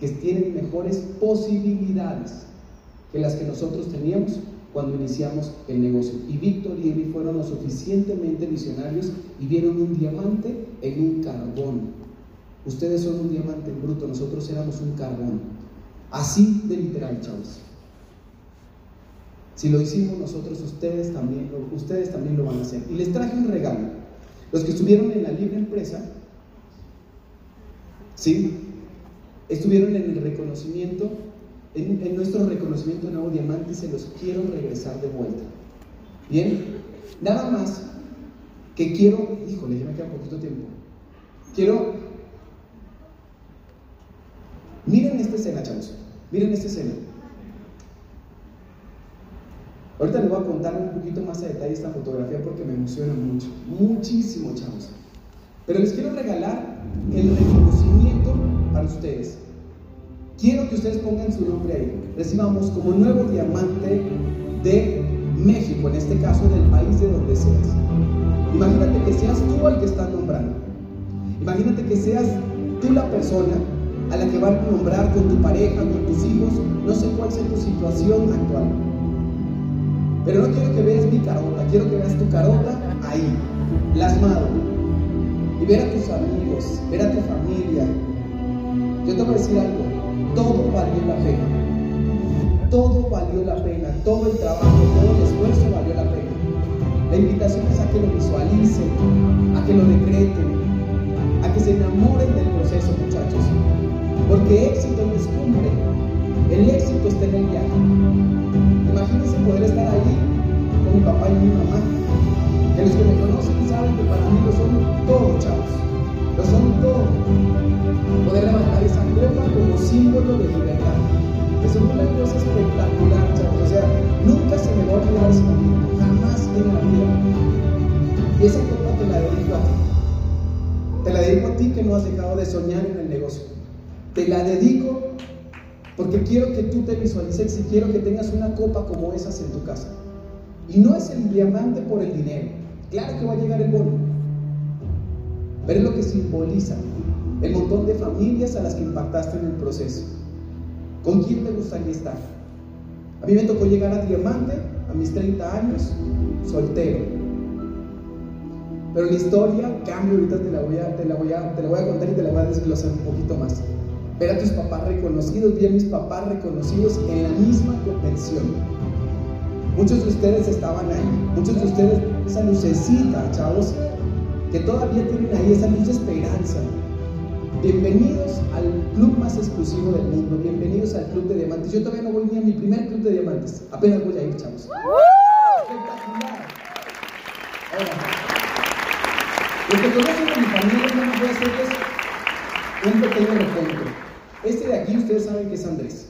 que tienen mejores posibilidades que las que nosotros teníamos cuando iniciamos el negocio. Y Víctor y Evi fueron lo suficientemente visionarios y vieron un diamante en un carbón Ustedes son un diamante en bruto, nosotros éramos un carbón. Así de literal, chavos. Si lo hicimos nosotros, ustedes también, ustedes también lo van a hacer. Y les traje un regalo. Los que estuvieron en la libre empresa, ¿sí? Estuvieron en el reconocimiento, en, nuestro reconocimiento nuevo diamante se los quiero regresar de vuelta. Bien, nada más que quiero, híjole, ya me queda poquito tiempo. Quiero Miren escena, chavos. Miren esta escena. Ahorita les voy a contar un poquito más a detalle esta fotografía porque me emociona mucho. Muchísimo, chavos. Pero les quiero regalar el reconocimiento para ustedes. Quiero que ustedes pongan su nombre ahí. Recibamos como nuevo diamante de México, en este caso del país de donde seas. Imagínate que seas tú el que estás nombrando. Imagínate que seas tú la persona a la que van a nombrar con tu pareja, con tus hijos, no sé cuál sea tu situación actual. Pero no quiero que veas mi carota, quiero que veas tu carota ahí, plasmado. Y ver a tus amigos, ver a tu familia. Yo te voy a decir algo, todo valió la pena. Todo valió la pena, todo el trabajo, todo el esfuerzo valió la pena. La invitación es a que lo visualicen, a que lo decreten, a que se enamoren del proceso, muchachos. Porque éxito no es cumple, el éxito está en el viaje. Imagínense poder estar ahí con mi papá y mi mamá. Que los que me conocen saben que para mí lo son todo, chavos. Lo son todo. Poder levantar esa copa como símbolo de libertad. Es una cosa espectacular, chavos. O sea, nunca se me va a olvidar ese momento. Jamás en la vida. Y esa copa te la dedico a ti. Te la dedico a ti que no has dejado de soñar en el negocio. Te la dedico porque quiero que tú te visualices y quiero que tengas una copa como esas en tu casa. Y no es el diamante por el dinero. Claro que va a llegar el bono, pero es lo que simboliza el montón de familias a las que impactaste en el proceso. ¿Con quién te gustaría estar? A mí me tocó llegar a Diamante a mis 30 años, soltero. Pero la historia cambia, ahorita te la voy a, te la voy a, te la voy a contar y te la voy a desglosar un poquito más. Ver a tus papás reconocidos, vi a mis papás reconocidos en la misma convención. Muchos de ustedes estaban ahí, muchos de ustedes, esa lucecita, chavos, que todavía tienen ahí esa luz de esperanza. Bienvenidos al club más exclusivo del mundo, bienvenidos al club de diamantes. Yo todavía no voy ni a mi primer club de diamantes, apenas voy a ir, chavos. Espectacular. Ahora, que conocen a mi familia, no voy a hacerles un pequeño recuento. Saben que es Andrés.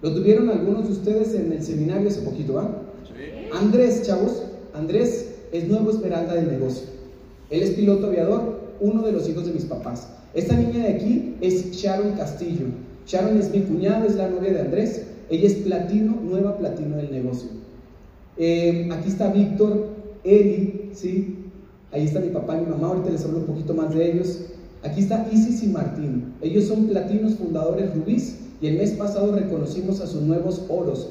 Lo tuvieron algunos de ustedes en el seminario hace poquito, ¿va? Sí. Andrés, chavos, Andrés es nuevo esmeralda del negocio. Él es piloto aviador, uno de los hijos de mis papás. Esta niña de aquí es Sharon Castillo. Sharon es mi cuñada, es la novia de Andrés. Ella es platino, nueva platino del negocio. Eh, aquí está Víctor, Eli, ¿sí? Ahí está mi papá y mi mamá, ahorita les hablo un poquito más de ellos. Aquí está Isis y Martín. Ellos son platinos fundadores Rubís y el mes pasado reconocimos a sus nuevos oros.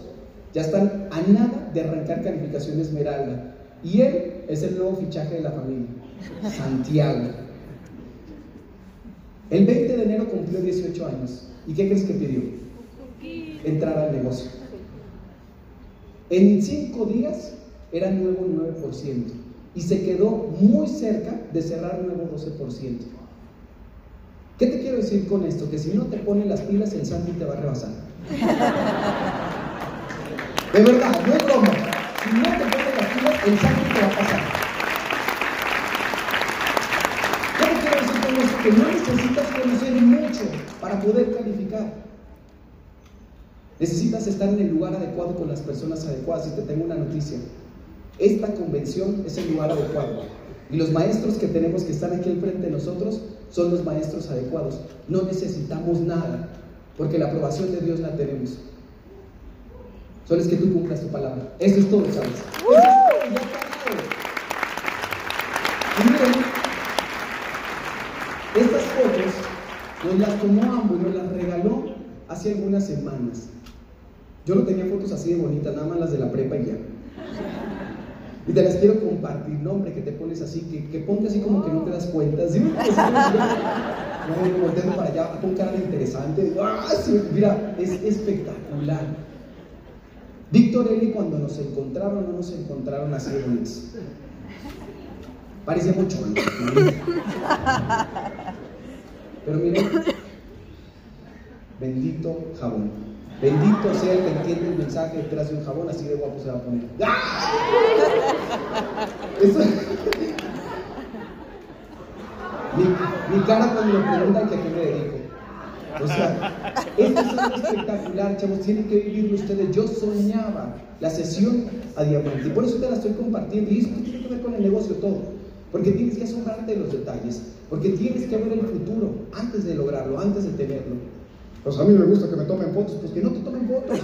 Ya están a nada de arrancar calificación Esmeralda. Y él es el nuevo fichaje de la familia, Santiago. El 20 de enero cumplió 18 años. ¿Y qué crees que pidió? Entrar al negocio. En cinco días era nuevo 9% y se quedó muy cerca de cerrar nuevo 12%. ¿Qué te quiero decir con esto? Que si no te ponen las pilas, el Santi te va a rebasar. <laughs> De verdad, no es broma. Si no te pones las pilas, el Santi te va a pasar. ¿Qué te quiero decir con esto? Que no necesitas conocer mucho para poder calificar. Necesitas estar en el lugar adecuado con las personas adecuadas. Y te tengo una noticia. Esta convención es el lugar adecuado. Y los maestros que tenemos que estar aquí al frente de nosotros son los maestros adecuados. No necesitamos nada, porque la aprobación de Dios la tenemos. Solo es que tú cumplas tu palabra. Eso es todo, ¿sabes? Eso es todo, ya Y miren, estas fotos nos las tomó Ambo y nos las regaló hace algunas semanas. Yo no tenía fotos así de bonitas, nada más las de la prepa y ya. Y te las quiero compartir, no hombre, que te pones así, que, ponte así como que no te das cuenta. ¿sí? No, para allá, con cara de interesante. ¡Ah! Mira, es espectacular. Víctor Eli cuando nos encontraron, no nos encontraron así de bonitos. Parecía mucho. Pero miren, bendito jabón. Bendito sea el que entiende el mensaje detrás de un jabón, así de guapo se va a poner. ¡Ah! mi, cara cuando me preguntan que a qué me dedico. O sea, esto es espectacular, chavos, tienen que vivirlo ustedes. Yo soñaba la sesión a diamante y por eso te la estoy compartiendo. Y eso tiene que ver con el negocio todo. Porque tienes que asombrarte de los detalles. Porque tienes que ver el futuro antes de lograrlo, antes de tenerlo. Pues a mí me gusta que me tomen fotos, pues que no te tomen fotos.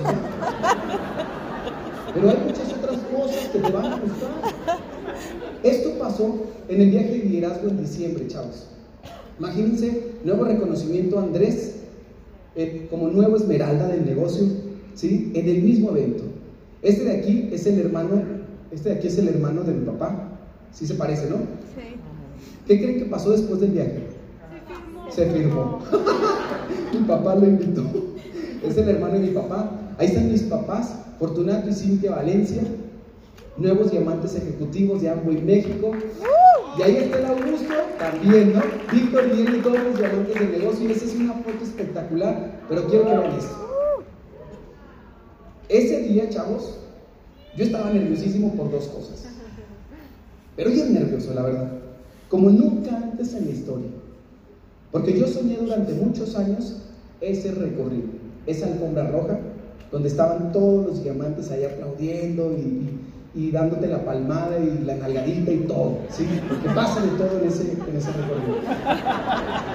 Pero hay muchas otras cosas que te van a gustar. Esto pasó en el viaje de liderazgo en diciembre, chavos. Imagínense, nuevo reconocimiento a Andrés eh, como nuevo esmeralda del negocio, ¿sí? En el mismo evento. Este de aquí es el hermano, este de aquí es el hermano de mi papá. Sí se parece, ¿no? Sí. ¿Qué creen que pasó después del viaje? Se firmó. <laughs> mi papá lo invitó. Es el hermano de mi papá. Ahí están mis papás, Fortunato y Cintia Valencia, nuevos diamantes ejecutivos de Amway México. Y ahí está el Augusto, también, ¿no? Víctor y todos los diamantes de negocio. Y esa es una foto espectacular, pero quiero que vean esto. Ese día, chavos, yo estaba nerviosísimo por dos cosas. Pero yo nervioso, la verdad. Como nunca antes en la historia. Porque yo soñé durante muchos años ese recorrido, esa alfombra roja, donde estaban todos los diamantes ahí aplaudiendo y, dándote la palmada y la nalgadita y todo, ¿sí? Porque pasa de todo en ese, recorrido.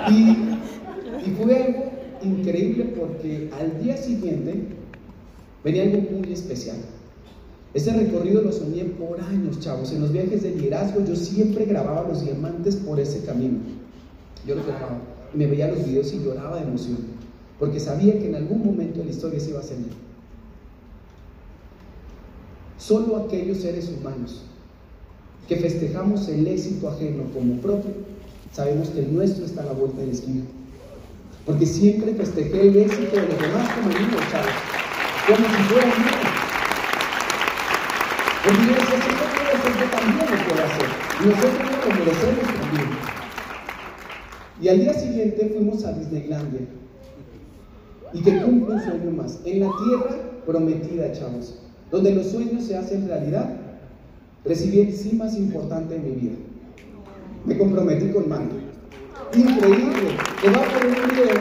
Y, y fue algo increíble porque al día siguiente venía algo muy especial. Ese recorrido lo soñé por años, chavos. En los viajes de liderazgo yo siempre grababa los diamantes por ese camino. Yo lo grababa. Y me veía los videos y lloraba de emoción. Porque sabía que en algún momento de la historia se iba a hacer. Solo aquellos seres humanos que festejamos el éxito ajeno como propio, sabemos que el nuestro está a la vuelta del esquina. Porque siempre festejé el éxito de los demás como niños, chavos. Como si fuera mío. Porque yo decía, si yo hacer, yo también lo puedo hacer. Y nosotros lo merecemos también. Y al día siguiente fuimos a Disneylandia. Y que cumple un sueño más. En la tierra prometida, chavos. Donde los sueños se hacen realidad. Recibí el sí más importante de mi vida. Me comprometí con Manto. Increíble. Te va a poner un video.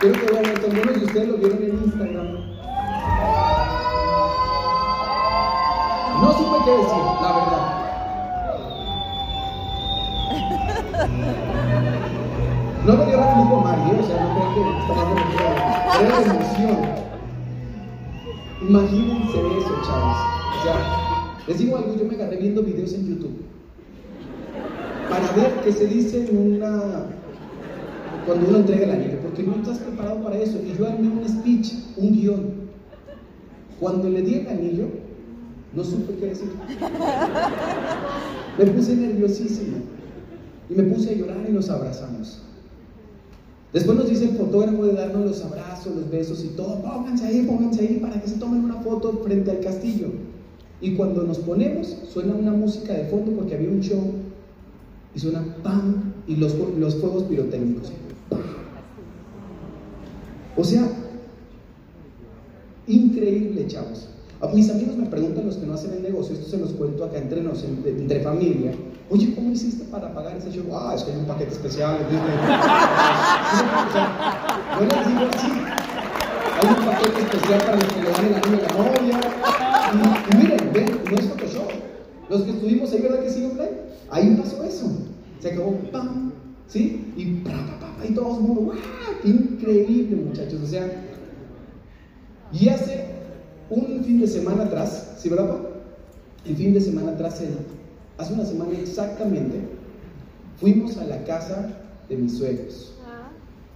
Creo que bueno, algunos de ustedes lo vieron en Instagram. No supe qué decir, la verdad. <laughs> No me dio flujo Mario, o sea, no creo que estaba Era de emoción. Imagínense eso, chavos. O les digo algo, yo me agarré viendo videos en YouTube para ver qué se dice en una cuando uno entrega el anillo, porque no estás preparado para eso. Y yo armé un speech, un guion. Cuando le di el anillo, no supe qué decir. Me puse nerviosísimo y me puse a llorar y nos abrazamos. Después nos dice el fotógrafo de darnos los abrazos, los besos y todo. Pónganse ahí, pónganse ahí para que se tomen una foto frente al castillo. Y cuando nos ponemos, suena una música de fondo porque había un show y suena ¡pam! y los, los fuegos pirotécnicos. O sea, increíble, chavos. Mis amigos me preguntan, los que no hacen el negocio, esto se los cuento acá entre nos, entre familia. Oye, ¿cómo hiciste para pagar ese show? Ah, es que hay un paquete especial. no les digo así. Hay un paquete especial para los que le dan el anillo a la novia. Y, miren, ven, no es Photoshop. Los que estuvimos ahí, ¿verdad que sí, hombre? Ahí pasó eso. Se acabó, ¡pam! ¿Sí? Y pa, pa, pa, y todos mundo, ¡guau! ¡Qué increíble, muchachos! O sea, y hace un fin de semana atrás, ¿sí, verdad? El fin de semana atrás, hace una semana exactamente, fuimos a la casa de mis suegros,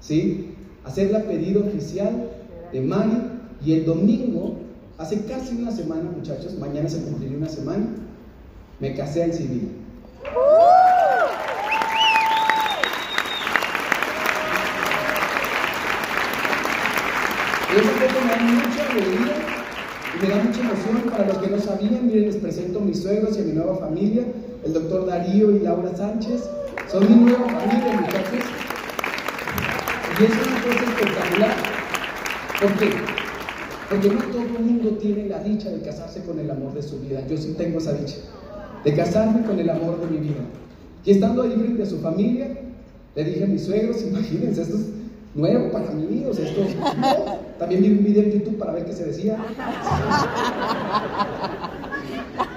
¿sí? Hacer la pedido oficial de Mari y el domingo, hace casi una semana, muchachos, mañana se cumpliría una semana, me casé al civil. Eso me da mucha alegría me da mucha emoción. Para los que no sabían, miren, les presento a mis suegros y a mi nueva familia, el doctor Darío y Laura Sánchez. Son mi nueva familia, muchachos. Y es una cosa espectacular. ¿Por qué? Porque no todo el mundo tiene la dicha de casarse con el amor de su vida. Yo sí tengo esa dicha. De casarme con el amor de mi vida. Y estando ahí frente a su familia, le dije a mis suegros, imagínense, esto es nuevo para mí, o sea, esto También vi un video en YouTube para ver qué se decía.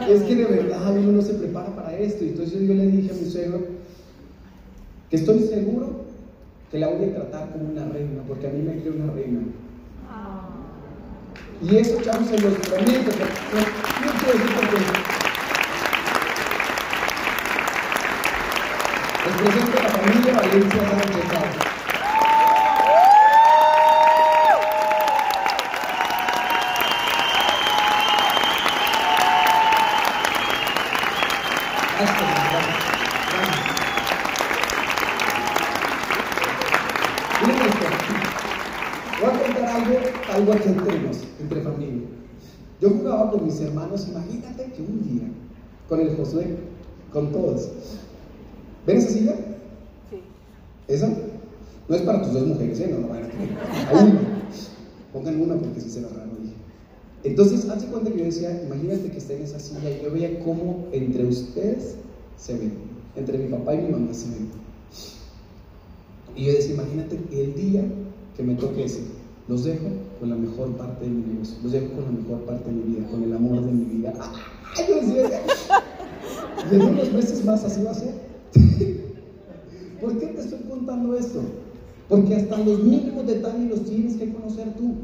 es que de verdad uno no se prepara para esto. Y entonces yo le dije a mi suegro que estoy seguro que la voy a tratar como una reina, porque a mí me creo una reina. Y eso, chavos, se los prometo. No quiero decir porque les presento a la familia Valencia Sánchez. Jugaba con mis hermanos, imagínate que un día, con el Josué, con todos. ¿Ven esa silla? Sí. ¿Esa? No es para tus dos mujeres, ¿eh? No, no van a creer. Pongan una porque si se la raro dije. Entonces, hace cuenta que yo decía, imagínate que esté en esa silla y yo veía cómo entre ustedes se ven, entre mi papá y mi mamá se ven. Y yo decía, imagínate el día que me toque ese, los dejo con la mejor parte de mi negocio, los dejo con la mejor parte de mi vida, con el amor de mi vida. <laughs> ¡Ay, yo decía, de unos meses más así va a ser. <laughs> ¿Por qué te estoy contando esto? Porque hasta los mínimos detalles los tienes que conocer tú.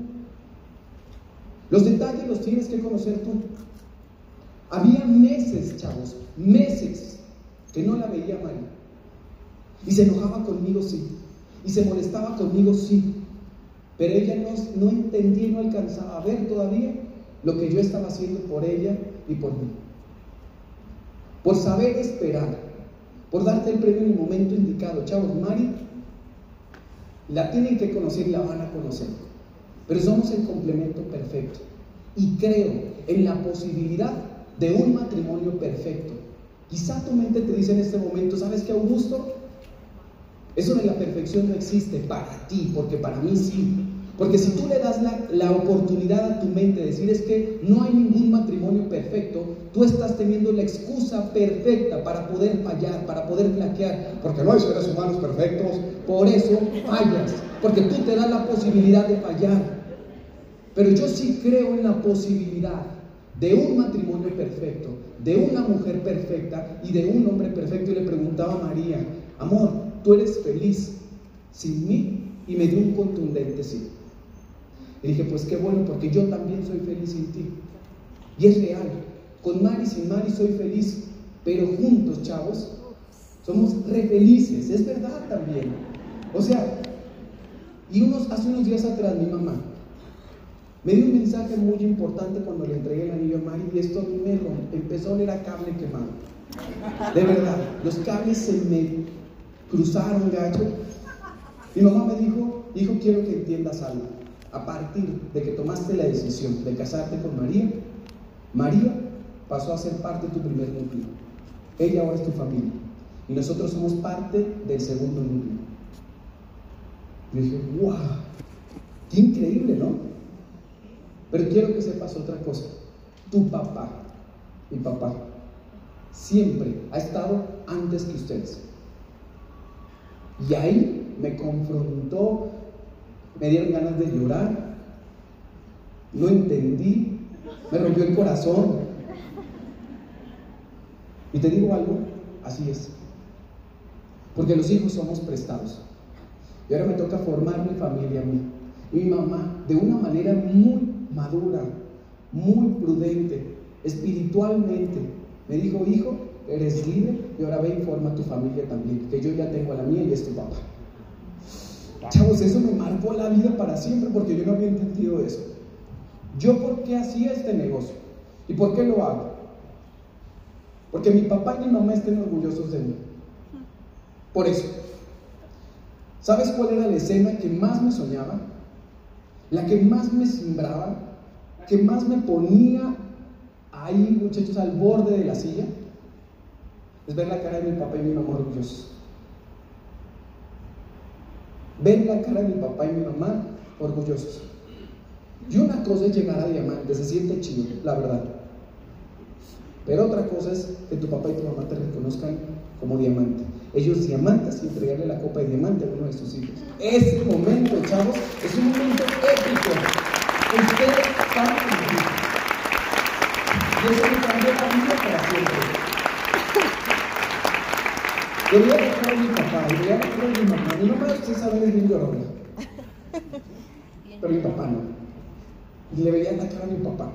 Los detalles los tienes que conocer tú. Había meses, chavos, meses que no la veía María. Y se enojaba conmigo, sí. Y se molestaba conmigo, sí. Pero ella no, no entendía no alcanzaba a ver todavía lo que yo estaba haciendo por ella y por mí. Por saber esperar, por darte el premio en el momento indicado. Chavos, Mari, la tienen que conocer y la van a conocer. Pero somos el complemento perfecto. Y creo en la posibilidad de un matrimonio perfecto. Quizá tu mente te dice en este momento, ¿sabes qué, Augusto? Eso de la perfección no existe para ti, porque para mí sí. Porque si tú le das la, la, oportunidad a tu mente de decir es que no hay ningún matrimonio perfecto, tú estás teniendo la excusa perfecta para poder fallar, para poder flaquear, porque no hay seres humanos perfectos. Por eso fallas, porque tú te das la posibilidad de fallar. Pero yo sí creo en la posibilidad de un matrimonio perfecto, de una mujer perfecta y de un hombre perfecto. Y le preguntaba a María, amor, ¿tú eres feliz sin mí? Y me dio un contundente sí. Y dije, pues qué bueno, porque yo también soy feliz sin ti. Y es real. Con Mari, sin Mari soy feliz, pero juntos, chavos, somos re felices. Es verdad también. O sea, y unos, hace unos días atrás mi mamá me dio un mensaje muy importante cuando le entregué el anillo a Mari y esto me empezó a oler a cable quemado. De verdad, los cables se me cruzaron, gacho. Mi mamá me dijo, hijo, quiero que entiendas algo. A partir de que tomaste la decisión de casarte con María, María pasó a ser parte de tu primer núcleo. Ella ahora es tu familia. Y nosotros somos parte del segundo núcleo. Y dije, wow, qué increíble, ¿no? Pero quiero que sepas otra cosa. Tu papá, mi papá, siempre ha estado antes que ustedes. Y ahí me confrontó, me dieron ganas de llorar, no entendí, me rompió el corazón. Y te digo algo, así es. Porque los hijos somos prestados. Y ahora me toca formar mi familia a mí. Mi mamá, de una manera muy madura, muy prudente, espiritualmente. Me dijo, hijo, eres libre y ahora ve y informa a tu familia también, que yo ya tengo a la mía y es tu papá. Chavos, eso me marcó la vida para siempre porque yo no había entendido eso. Yo por qué hacía este negocio y por qué lo hago. Porque mi papá y mi mamá estén orgullosos de mí. Por eso. ¿Sabes cuál era la escena que más me soñaba? la que más me sembraba, que más me ponía ahí, muchachos, al borde de la silla, es ver la cara de mi papá y mi mamá orgullosos. Ver la cara de mi papá y mi mamá orgullosos. Y una cosa es llegar a diamante, se siente chido, la verdad. Pero otra cosa es que tu papá y tu mamá te reconozcan como diamante. Ellos diamantes y entregarle la copa de diamante a uno de sus hijos. Ese momento, chavos, es un momento épico. Ustedes están en Y eso me cambió la vida para siempre. Debería dejar a mi papá, debería dejar a mi mamá. Mi mamá, ustedes saben, es bien llorona. Pero mi papá no. Y le debería atacar a mi papá.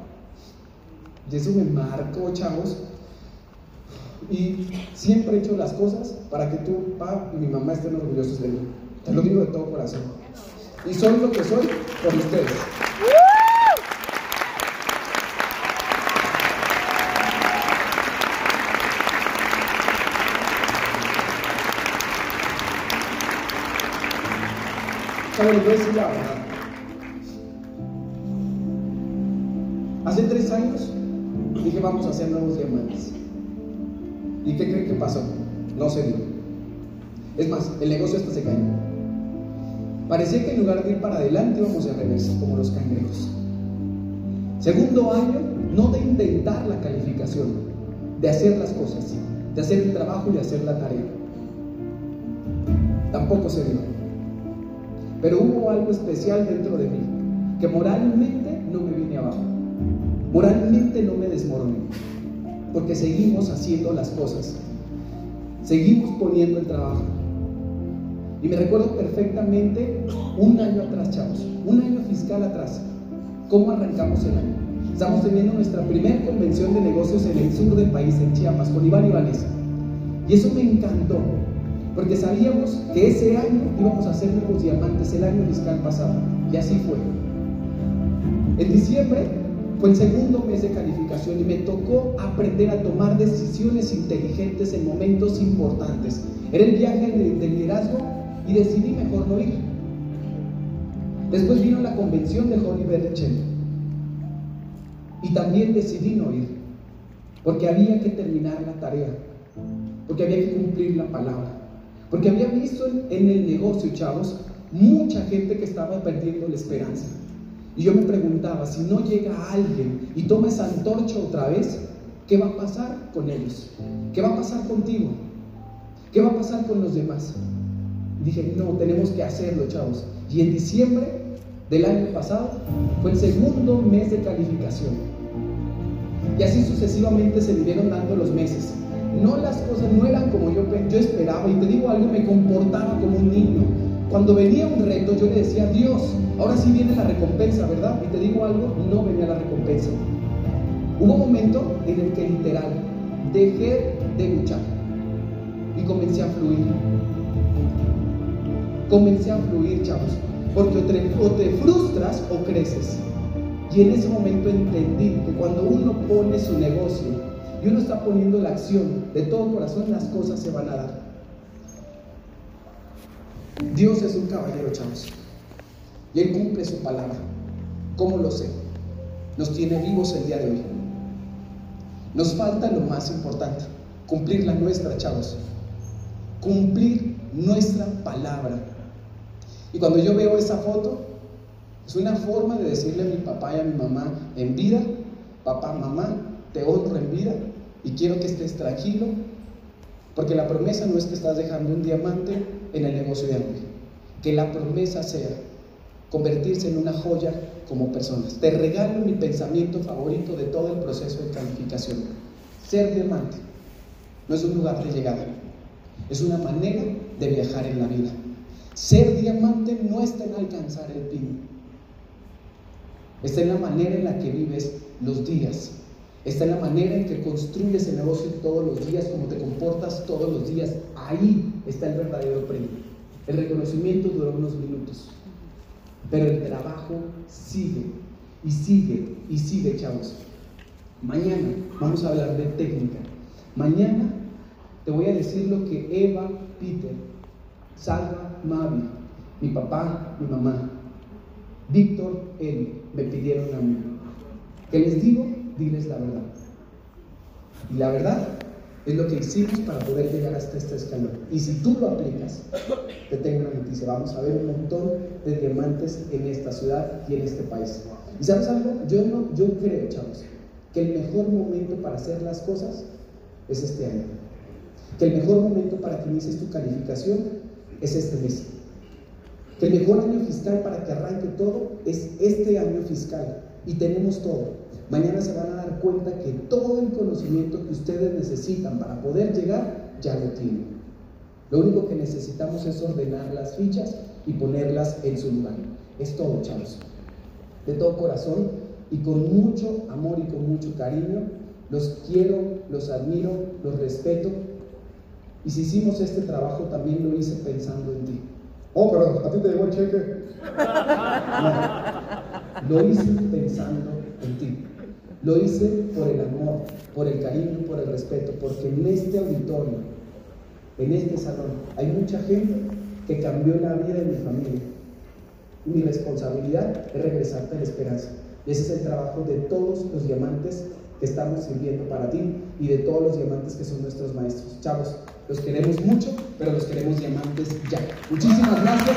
Y eso me marcó, chavos, y siempre he hecho las cosas para que tu papá y mi mamá estén orgullosos de mí. Te lo digo de todo corazón. Y soy lo que soy por ustedes. Hace tres años dije vamos a hacer nuevos diamantes. ¿Y qué creen que pasó? No se dio. Es más, el negocio hasta se cayó. Parecía que en lugar de ir para adelante íbamos de reversa, como los cangrejos. Segundo año, no de intentar la calificación, de hacer las cosas, de hacer el trabajo y de hacer la tarea. Tampoco se dio. Pero hubo algo especial dentro de mí, que moralmente no me vine abajo. Moralmente no me desmoroné porque seguimos haciendo las cosas, seguimos poniendo el trabajo. Y me recuerdo perfectamente un año atrás, chavos, un año fiscal atrás. cómo arrancamos el año. Estamos teniendo nuestra primera convención de negocios en el sur del país, en Chiapas, con Iván Ibanez. Y eso me encantó, porque sabíamos que ese año íbamos a hacer nuevos diamantes, el año fiscal pasado. Y así fue. En diciembre fue el segundo mes de calificación y me tocó aprender a tomar decisiones inteligentes en momentos importantes. Era el viaje de, liderazgo y decidí mejor no ir. Después vino la convención de Holly Berchel y también decidí no ir, porque había que terminar la tarea, porque había que cumplir la palabra, porque había visto en el negocio, chavos, mucha gente que estaba perdiendo la esperanza. Y yo me preguntaba, si no llega alguien y toma esa antorcha otra vez, ¿qué va a pasar con ellos? ¿Qué va a pasar contigo? ¿Qué va a pasar con los demás? dije, no, tenemos que hacerlo, chavos. Y en diciembre del año pasado fue el segundo mes de calificación. Y así sucesivamente se vivieron dando los meses. No las cosas no eran como yo, yo esperaba. Y te digo algo, me comportaba como un niño. Cuando venía un reto, yo le decía, Dios, ahora sí viene la recompensa, ¿verdad? Y te digo algo, no venía la recompensa. Hubo un momento en el que literal dejé de luchar y comencé a fluir. Comencé a fluir, chavos, porque o te, frustras o creces. Y en ese momento entendí que cuando uno pone su negocio y uno está poniendo la acción de todo corazón, las cosas se van a dar. Dios es un caballero, chavos. Y Él cumple su palabra. ¿Cómo lo sé? Nos tiene vivos el día de hoy. Nos falta lo más importante, cumplir la nuestra, chavos. Cumplir nuestra palabra. Y cuando yo veo esa foto, es una forma de decirle a mi papá y a mi mamá en vida, papá, mamá, te honro en vida y quiero que estés tranquilo, porque la promesa no es que estás dejando un diamante en el negocio de Amway. Que la promesa sea convertirse en una joya como personas. Te regalo mi pensamiento favorito de todo el proceso de calificación. Ser diamante no es un lugar de llegada, es una manera de viajar en la vida. Ser diamante no está en alcanzar el pin, está en la manera en la que vives los días, está en la manera en que construyes el negocio todos los días, cómo te comportas todos los días. Ahí está el verdadero premio. El reconocimiento dura unos minutos, pero el trabajo sigue y sigue y sigue, chavos. Mañana vamos a hablar de técnica. Mañana te voy a decir lo que Eva, Peter, Salva, Mavi, mi papá, mi mamá, Víctor, él, me pidieron a mí. ¿Qué les digo? Diles la verdad. Y la verdad es lo que hicimos para poder llegar hasta este escalón. Y si tú lo aplicas, te tengo una noticia. Vamos a ver un montón de diamantes en esta ciudad y en este país. ¿Y sabes algo? Yo, no, yo creo, chavos, que el mejor momento para hacer las cosas es este año. Que el mejor momento para que inicies tu calificación es este mes. Que el mejor año fiscal para que arranque todo es este año fiscal. Y tenemos todo. Mañana se van a dar cuenta que todo el conocimiento que ustedes necesitan para poder llegar, ya lo tienen. Lo único que necesitamos es ordenar las fichas y ponerlas en su lugar. Es todo, chavos. De todo corazón y con mucho amor y con mucho cariño, los quiero, los admiro, los respeto. Y si hicimos este trabajo, también lo hice pensando en ti. Oh, pero a ti te llegó el cheque. <laughs> lo hice pensando en ti. Lo hice por el amor, por el cariño, por el respeto, porque en este auditorio, en este salón, hay mucha gente que cambió la vida de mi familia. Mi responsabilidad es regresarte a la esperanza. Y ese es el trabajo de todos los diamantes que estamos sirviendo para ti y de todos los diamantes que son nuestros maestros. Chavos, los queremos mucho, pero los queremos diamantes ya. Muchísimas gracias.